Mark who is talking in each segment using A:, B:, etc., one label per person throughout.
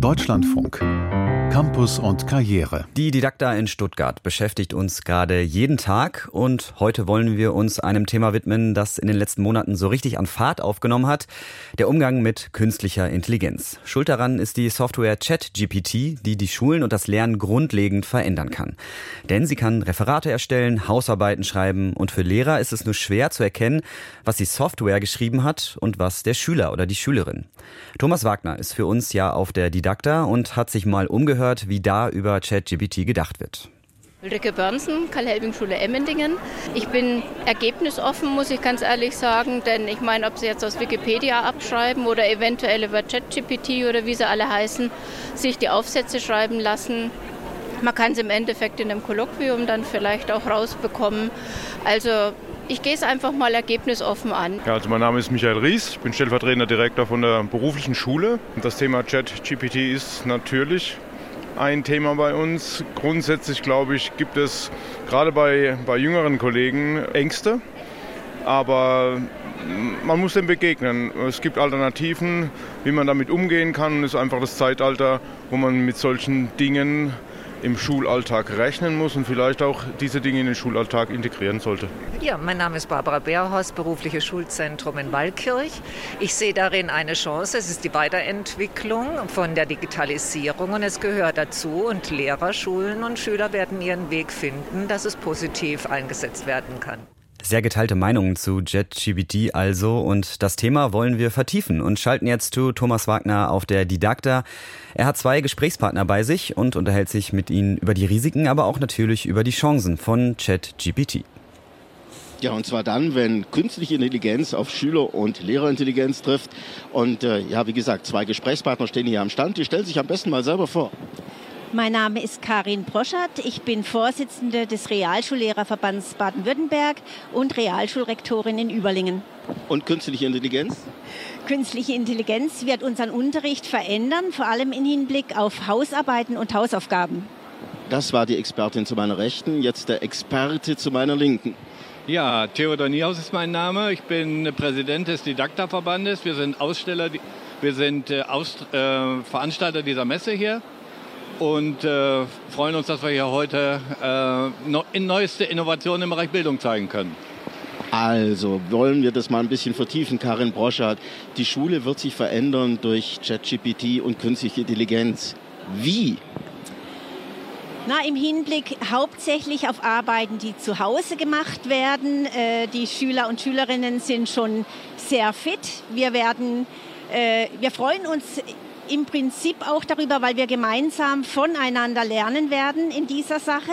A: Deutschlandfunk Campus und Karriere.
B: Die Didakta in Stuttgart beschäftigt uns gerade jeden Tag und heute wollen wir uns einem Thema widmen, das in den letzten Monaten so richtig an Fahrt aufgenommen hat. Der Umgang mit künstlicher Intelligenz. Schuld daran ist die Software ChatGPT, die die Schulen und das Lernen grundlegend verändern kann. Denn sie kann Referate erstellen, Hausarbeiten schreiben und für Lehrer ist es nur schwer zu erkennen, was die Software geschrieben hat und was der Schüler oder die Schülerin. Thomas Wagner ist für uns ja auf der Didakta und hat sich mal umgehört, gehört, wie da über ChatGPT gedacht wird.
C: Ulrike Börnsen, Karl-Helbing-Schule Emmendingen. Ich bin ergebnisoffen, muss ich ganz ehrlich sagen, denn ich meine, ob Sie jetzt aus Wikipedia abschreiben oder eventuell über ChatGPT oder wie sie alle heißen, sich die Aufsätze schreiben lassen. Man kann es im Endeffekt in einem Kolloquium dann vielleicht auch rausbekommen. Also ich gehe es einfach mal ergebnisoffen an.
D: Ja, also mein Name ist Michael Ries, ich bin stellvertretender Direktor von der beruflichen Schule. Und das Thema ChatGPT ist natürlich ein Thema bei uns. Grundsätzlich, glaube ich, gibt es gerade bei, bei jüngeren Kollegen Ängste. Aber man muss dem begegnen. Es gibt Alternativen, wie man damit umgehen kann. Es ist einfach das Zeitalter, wo man mit solchen Dingen im Schulalltag rechnen muss und vielleicht auch diese Dinge in den Schulalltag integrieren sollte.
E: Ja, mein Name ist Barbara Beerhorst, berufliches Schulzentrum in Waldkirch. Ich sehe darin eine Chance. Es ist die Weiterentwicklung von der Digitalisierung und es gehört dazu. Und Lehrer, Schulen und Schüler werden ihren Weg finden, dass es positiv eingesetzt werden kann.
B: Sehr geteilte Meinungen zu JetGPT also und das Thema wollen wir vertiefen und schalten jetzt zu Thomas Wagner auf der Didakta. Er hat zwei Gesprächspartner bei sich und unterhält sich mit ihnen über die Risiken, aber auch natürlich über die Chancen von JetGPT.
F: Ja, und zwar dann, wenn künstliche Intelligenz auf Schüler- und Lehrerintelligenz trifft. Und äh, ja, wie gesagt, zwei Gesprächspartner stehen hier am Stand. Die stellen sich am besten mal selber vor.
G: Mein Name ist Karin Broschert. Ich bin Vorsitzende des Realschullehrerverbands Baden-Württemberg und Realschulrektorin in Überlingen.
F: Und künstliche Intelligenz?
G: Künstliche Intelligenz wird unseren Unterricht verändern, vor allem im Hinblick auf Hausarbeiten und Hausaufgaben.
F: Das war die Expertin zu meiner Rechten, jetzt der Experte zu meiner Linken.
H: Ja, Theodor Niehaus ist mein Name. Ich bin Präsident des Didakta-Verbandes. Wir sind Aussteller, wir sind äh, Aus, äh, Veranstalter dieser Messe hier und äh, freuen uns, dass wir hier heute äh, in neueste Innovationen im Bereich Bildung zeigen können.
F: Also wollen wir das mal ein bisschen vertiefen, Karin Broschert. Die Schule wird sich verändern durch ChatGPT und künstliche Intelligenz. Wie?
G: Na, Im Hinblick hauptsächlich auf Arbeiten, die zu Hause gemacht werden. Äh, die Schüler und Schülerinnen sind schon sehr fit. Wir werden, äh, wir freuen uns im Prinzip auch darüber, weil wir gemeinsam voneinander lernen werden in dieser Sache.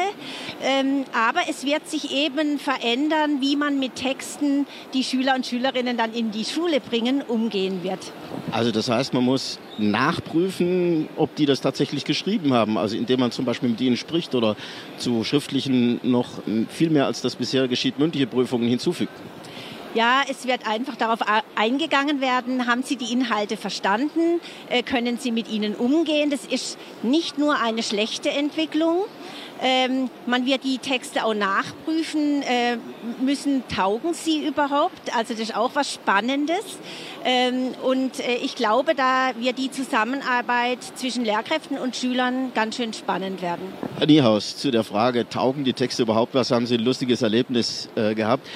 G: Ähm, aber es wird sich eben verändern, wie man mit Texten, die Schüler und Schülerinnen dann in die Schule bringen, umgehen wird.
F: Also das heißt, man muss nachprüfen, ob die das tatsächlich geschrieben haben. Also indem man zum Beispiel mit ihnen spricht oder zu schriftlichen noch viel mehr als das bisher geschieht, mündliche Prüfungen hinzufügt.
G: Ja, es wird einfach darauf eingegangen werden, haben Sie die Inhalte verstanden, äh, können Sie mit ihnen umgehen. Das ist nicht nur eine schlechte Entwicklung. Ähm, man wird die Texte auch nachprüfen äh, müssen, taugen sie überhaupt? Also das ist auch was Spannendes. Ähm, und äh, ich glaube, da wird die Zusammenarbeit zwischen Lehrkräften und Schülern ganz schön spannend werden.
F: Herr Niehaus, zu der Frage, taugen die Texte überhaupt was? Haben Sie ein lustiges Erlebnis gehabt?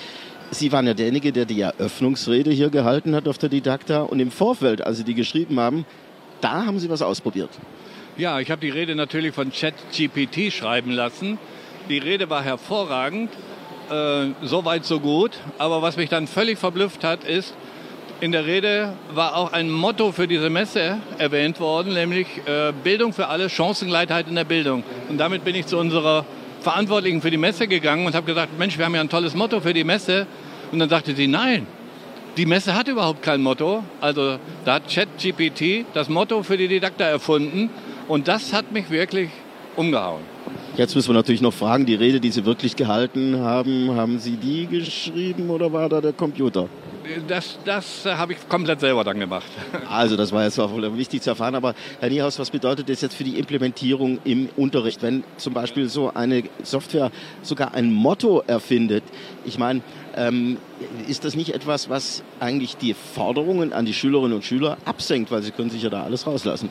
F: Sie waren ja derjenige, der die Eröffnungsrede hier gehalten hat auf der Didakta. Und im Vorfeld, als Sie die geschrieben haben, da haben Sie was ausprobiert.
H: Ja, ich habe die Rede natürlich von ChatGPT schreiben lassen. Die Rede war hervorragend, äh, so weit so gut. Aber was mich dann völlig verblüfft hat, ist, in der Rede war auch ein Motto für diese Messe erwähnt worden, nämlich äh, Bildung für alle, Chancengleichheit in der Bildung. Und damit bin ich zu unserer Verantwortlichen für die Messe gegangen und habe gesagt, Mensch, wir haben ja ein tolles Motto für die Messe. Und dann sagte sie, nein, die Messe hat überhaupt kein Motto. Also da hat ChatGPT das Motto für die Didakta erfunden und das hat mich wirklich umgehauen.
F: Jetzt müssen wir natürlich noch fragen, die Rede, die Sie wirklich gehalten haben, haben Sie die geschrieben oder war da der Computer?
H: Das, das habe ich komplett selber dann gemacht.
F: Also das war jetzt auch wichtig zu erfahren. Aber Herr Niehaus, was bedeutet das jetzt für die Implementierung im Unterricht, wenn zum Beispiel so eine Software sogar ein Motto erfindet? Ich meine, ähm, ist das nicht etwas, was eigentlich die Forderungen an die Schülerinnen und Schüler absenkt, weil sie können sich ja da alles rauslassen?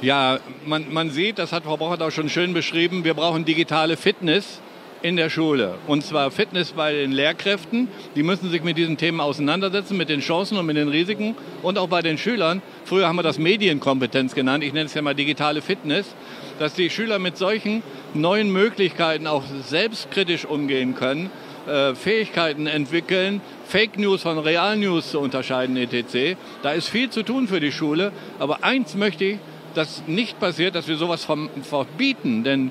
H: Ja, man, man sieht, das hat Frau Bochert auch schon schön beschrieben, wir brauchen digitale Fitness in der Schule. Und zwar Fitness bei den Lehrkräften. Die müssen sich mit diesen Themen auseinandersetzen, mit den Chancen und mit den Risiken. Und auch bei den Schülern. Früher haben wir das Medienkompetenz genannt. Ich nenne es ja mal digitale Fitness. Dass die Schüler mit solchen neuen Möglichkeiten auch selbstkritisch umgehen können, äh, Fähigkeiten entwickeln, Fake News von Real News zu unterscheiden, etc. Da ist viel zu tun für die Schule. Aber eins möchte ich, dass nicht passiert, dass wir sowas verbieten. Denn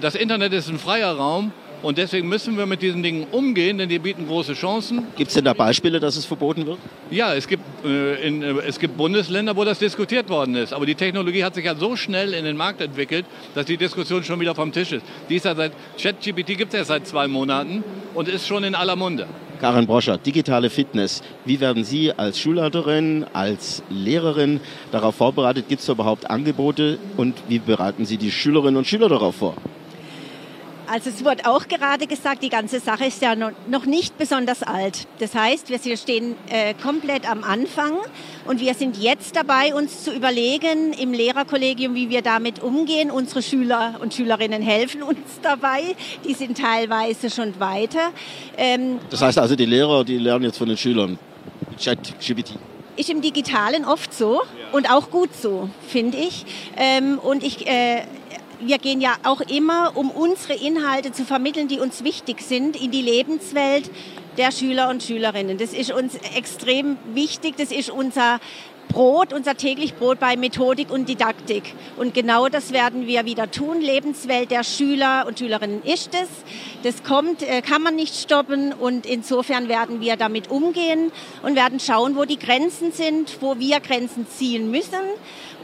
H: das Internet ist ein freier Raum und deswegen müssen wir mit diesen Dingen umgehen, denn die bieten große Chancen.
F: Gibt es denn da Beispiele, dass es verboten wird?
H: Ja, es gibt, äh, in, äh, es gibt Bundesländer, wo das diskutiert worden ist. Aber die Technologie hat sich ja so schnell in den Markt entwickelt, dass die Diskussion schon wieder vom Tisch ist. Die ist ja seit ChatGPT gibt es ja seit zwei Monaten und ist schon in aller Munde.
F: Karin Broscher, digitale Fitness. Wie werden Sie als Schulleiterin, als Lehrerin darauf vorbereitet? Gibt es überhaupt Angebote und wie bereiten Sie die Schülerinnen und Schüler darauf vor?
G: Also es wurde auch gerade gesagt, die ganze Sache ist ja noch nicht besonders alt. Das heißt, wir stehen äh, komplett am Anfang und wir sind jetzt dabei, uns zu überlegen im Lehrerkollegium, wie wir damit umgehen. Unsere Schüler und Schülerinnen helfen uns dabei. Die sind teilweise schon weiter.
F: Ähm, das heißt also, die Lehrer, die lernen jetzt von den Schülern. ChatGPT
G: ist im Digitalen oft so und auch gut so, finde ich. Ähm, und ich äh, wir gehen ja auch immer, um unsere Inhalte zu vermitteln, die uns wichtig sind, in die Lebenswelt der Schüler und Schülerinnen. Das ist uns extrem wichtig. Das ist unser Brot, unser täglich Brot bei Methodik und Didaktik. Und genau das werden wir wieder tun. Lebenswelt der Schüler und Schülerinnen ist es. Das kommt, äh, kann man nicht stoppen und insofern werden wir damit umgehen und werden schauen, wo die Grenzen sind, wo wir Grenzen ziehen müssen.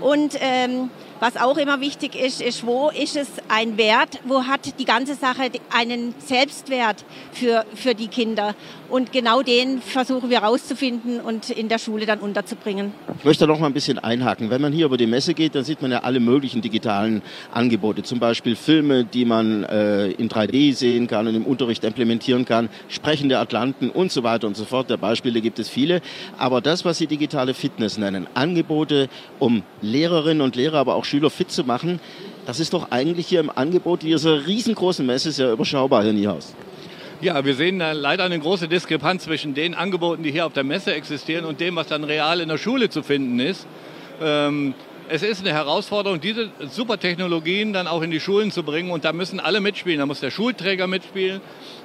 G: Und ähm, was auch immer wichtig ist, ist, wo ist es ein Wert, wo hat die ganze Sache einen Selbstwert für, für die Kinder. Und genau den versuchen wir herauszufinden und in der Schule dann unterzubringen.
F: Ich möchte noch mal ein bisschen einhaken. Wenn man hier über die Messe geht, dann sieht man ja alle möglichen digitalen Angebote. Zum Beispiel Filme, die man äh, in 3D sehen kann und im Unterricht implementieren kann, sprechende Atlanten und so weiter und so fort. Der Beispiele gibt es viele. Aber das, was Sie digitale Fitness nennen, Angebote, um Lehrerinnen und Lehrer, aber auch Schüler fit zu machen, das ist doch eigentlich hier im Angebot dieser riesengroßen Messe sehr überschaubar, Herr Niehaus.
H: Ja, wir sehen da leider eine große Diskrepanz zwischen den Angeboten, die hier auf der Messe existieren und dem, was dann real in der Schule zu finden ist. Ähm, es ist eine Herausforderung, diese Supertechnologien dann auch in die Schulen zu bringen. Und da müssen alle mitspielen. Da muss der Schulträger mitspielen,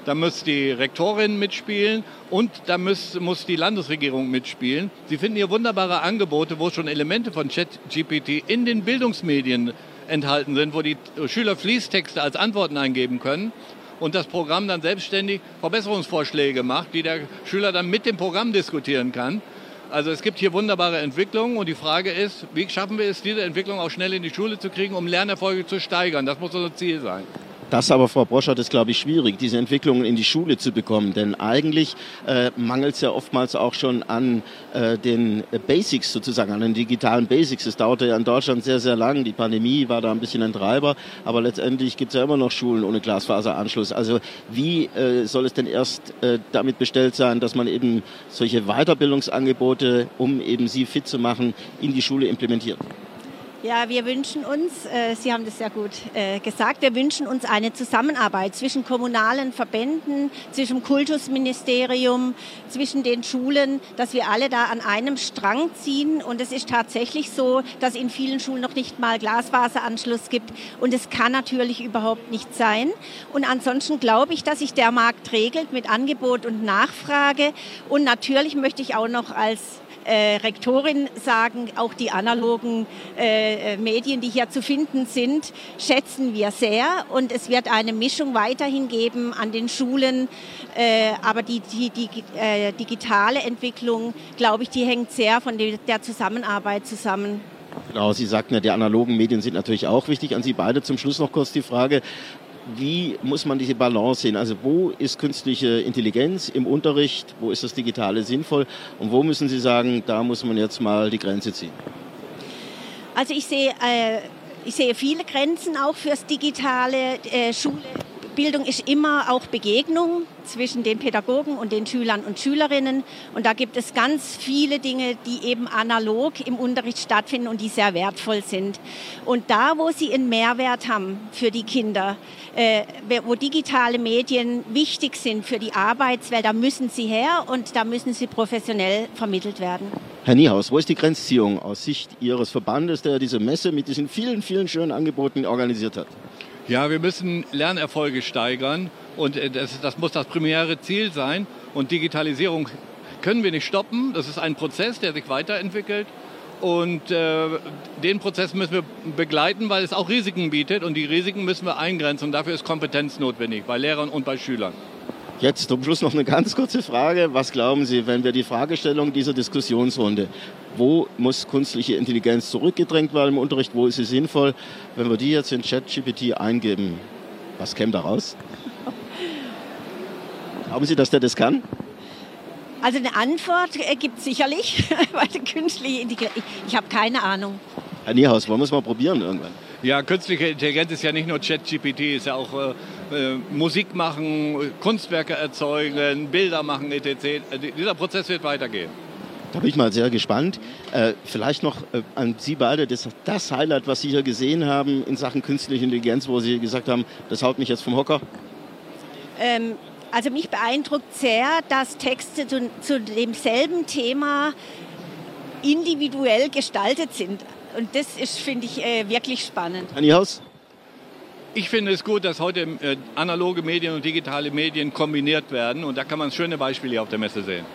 H: da muss die Rektorin mitspielen und da muss, muss die Landesregierung mitspielen. Sie finden hier wunderbare Angebote, wo schon Elemente von ChatGPT in den Bildungsmedien enthalten sind, wo die Schüler Fließtexte als Antworten eingeben können und das Programm dann selbstständig Verbesserungsvorschläge macht, die der Schüler dann mit dem Programm diskutieren kann. Also es gibt hier wunderbare Entwicklungen und die Frage ist, wie schaffen wir es, diese Entwicklung auch schnell in die Schule zu kriegen, um Lernerfolge zu steigern? Das muss unser Ziel sein.
F: Das aber, Frau Broschert, ist, glaube ich, schwierig, diese Entwicklungen in die Schule zu bekommen. Denn eigentlich äh, mangelt es ja oftmals auch schon an äh, den Basics sozusagen, an den digitalen Basics. Es dauerte ja in Deutschland sehr, sehr lang. Die Pandemie war da ein bisschen ein Treiber. Aber letztendlich gibt es ja immer noch Schulen ohne Glasfaseranschluss. Also wie äh, soll es denn erst äh, damit bestellt sein, dass man eben solche Weiterbildungsangebote, um eben sie fit zu machen, in die Schule implementiert?
G: Ja, wir wünschen uns, äh, Sie haben das sehr gut äh, gesagt, wir wünschen uns eine Zusammenarbeit zwischen kommunalen Verbänden, zwischen Kultusministerium, zwischen den Schulen, dass wir alle da an einem Strang ziehen. Und es ist tatsächlich so, dass in vielen Schulen noch nicht mal Glasfaseranschluss gibt. Und es kann natürlich überhaupt nicht sein. Und ansonsten glaube ich, dass sich der Markt regelt mit Angebot und Nachfrage. Und natürlich möchte ich auch noch als äh, Rektorin sagen, auch die analogen äh, Medien, die hier zu finden sind, schätzen wir sehr. Und es wird eine Mischung weiterhin geben an den Schulen. Äh, aber die, die, die äh, digitale Entwicklung, glaube ich, die hängt sehr von der Zusammenarbeit zusammen.
F: Genau, Sie sagten ja, die analogen Medien sind natürlich auch wichtig. An Sie beide zum Schluss noch kurz die Frage, wie muss man diese Balance sehen? Also wo ist künstliche Intelligenz im Unterricht, wo ist das Digitale sinnvoll und wo müssen Sie sagen, da muss man jetzt mal die Grenze ziehen?
G: Also ich sehe, äh, ich sehe viele Grenzen auch fürs digitale äh, Schule Bildung ist immer auch Begegnung zwischen den Pädagogen und den Schülern und Schülerinnen. Und da gibt es ganz viele Dinge, die eben analog im Unterricht stattfinden und die sehr wertvoll sind. Und da, wo sie einen Mehrwert haben für die Kinder, äh, wo digitale Medien wichtig sind für die Arbeitswelt, da müssen sie her und da müssen sie professionell vermittelt werden.
F: Herr Niehaus, wo ist die Grenzziehung aus Sicht Ihres Verbandes, der diese Messe mit diesen vielen, vielen schönen Angeboten organisiert hat?
H: Ja, wir müssen Lernerfolge steigern und äh, das, das muss das primäre Ziel sein. Und Digitalisierung können wir nicht stoppen. Das ist ein Prozess, der sich weiterentwickelt. Und äh, den Prozess müssen wir begleiten, weil es auch Risiken bietet. Und die Risiken müssen wir eingrenzen. Und dafür ist Kompetenz notwendig, bei Lehrern und bei Schülern.
F: Jetzt zum Schluss noch eine ganz kurze Frage. Was glauben Sie, wenn wir die Fragestellung dieser Diskussionsrunde, wo muss künstliche Intelligenz zurückgedrängt werden im Unterricht, wo ist sie sinnvoll, wenn wir die jetzt in ChatGPT eingeben, was käme da raus? Glauben Sie, dass der das kann?
G: Also eine Antwort gibt es sicherlich, weil künstliche Intelligenz, ich, ich habe keine Ahnung.
F: Herr Niehaus, wollen wir es mal probieren irgendwann?
H: Ja, künstliche Intelligenz ist ja nicht nur ChatGPT, ist ja auch äh, äh, Musik machen, Kunstwerke erzeugen, Bilder machen, etc. Äh, dieser Prozess wird weitergehen.
F: Da bin ich mal sehr gespannt. Äh, vielleicht noch äh, an Sie beide das, das, Highlight, was Sie hier gesehen haben in Sachen künstliche Intelligenz, wo Sie gesagt haben, das haut mich jetzt vom Hocker.
G: Ähm, also mich beeindruckt sehr, dass Texte zu, zu demselben Thema individuell gestaltet sind. Und das ist, finde ich, äh, wirklich spannend.
F: Haus?
H: Ich finde es gut, dass heute äh, analoge Medien und digitale Medien kombiniert werden. Und da kann man schöne Beispiele auf der Messe sehen.